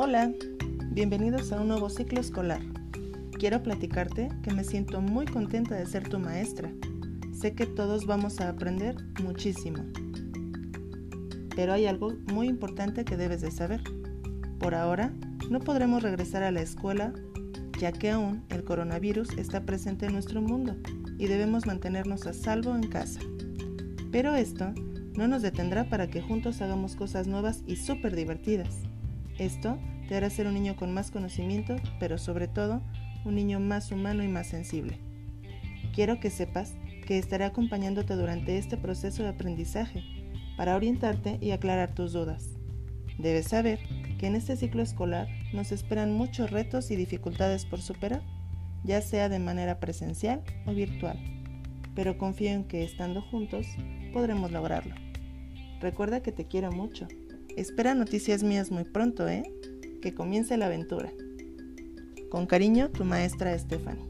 Hola, bienvenidos a un nuevo ciclo escolar. Quiero platicarte que me siento muy contenta de ser tu maestra. Sé que todos vamos a aprender muchísimo. Pero hay algo muy importante que debes de saber. Por ahora, no podremos regresar a la escuela ya que aún el coronavirus está presente en nuestro mundo y debemos mantenernos a salvo en casa. Pero esto no nos detendrá para que juntos hagamos cosas nuevas y súper divertidas. Esto te hará ser un niño con más conocimiento, pero sobre todo un niño más humano y más sensible. Quiero que sepas que estaré acompañándote durante este proceso de aprendizaje para orientarte y aclarar tus dudas. Debes saber que en este ciclo escolar nos esperan muchos retos y dificultades por superar, ya sea de manera presencial o virtual, pero confío en que estando juntos podremos lograrlo. Recuerda que te quiero mucho Espera noticias mías muy pronto, ¿eh? Que comience la aventura. Con cariño, tu maestra Stephanie.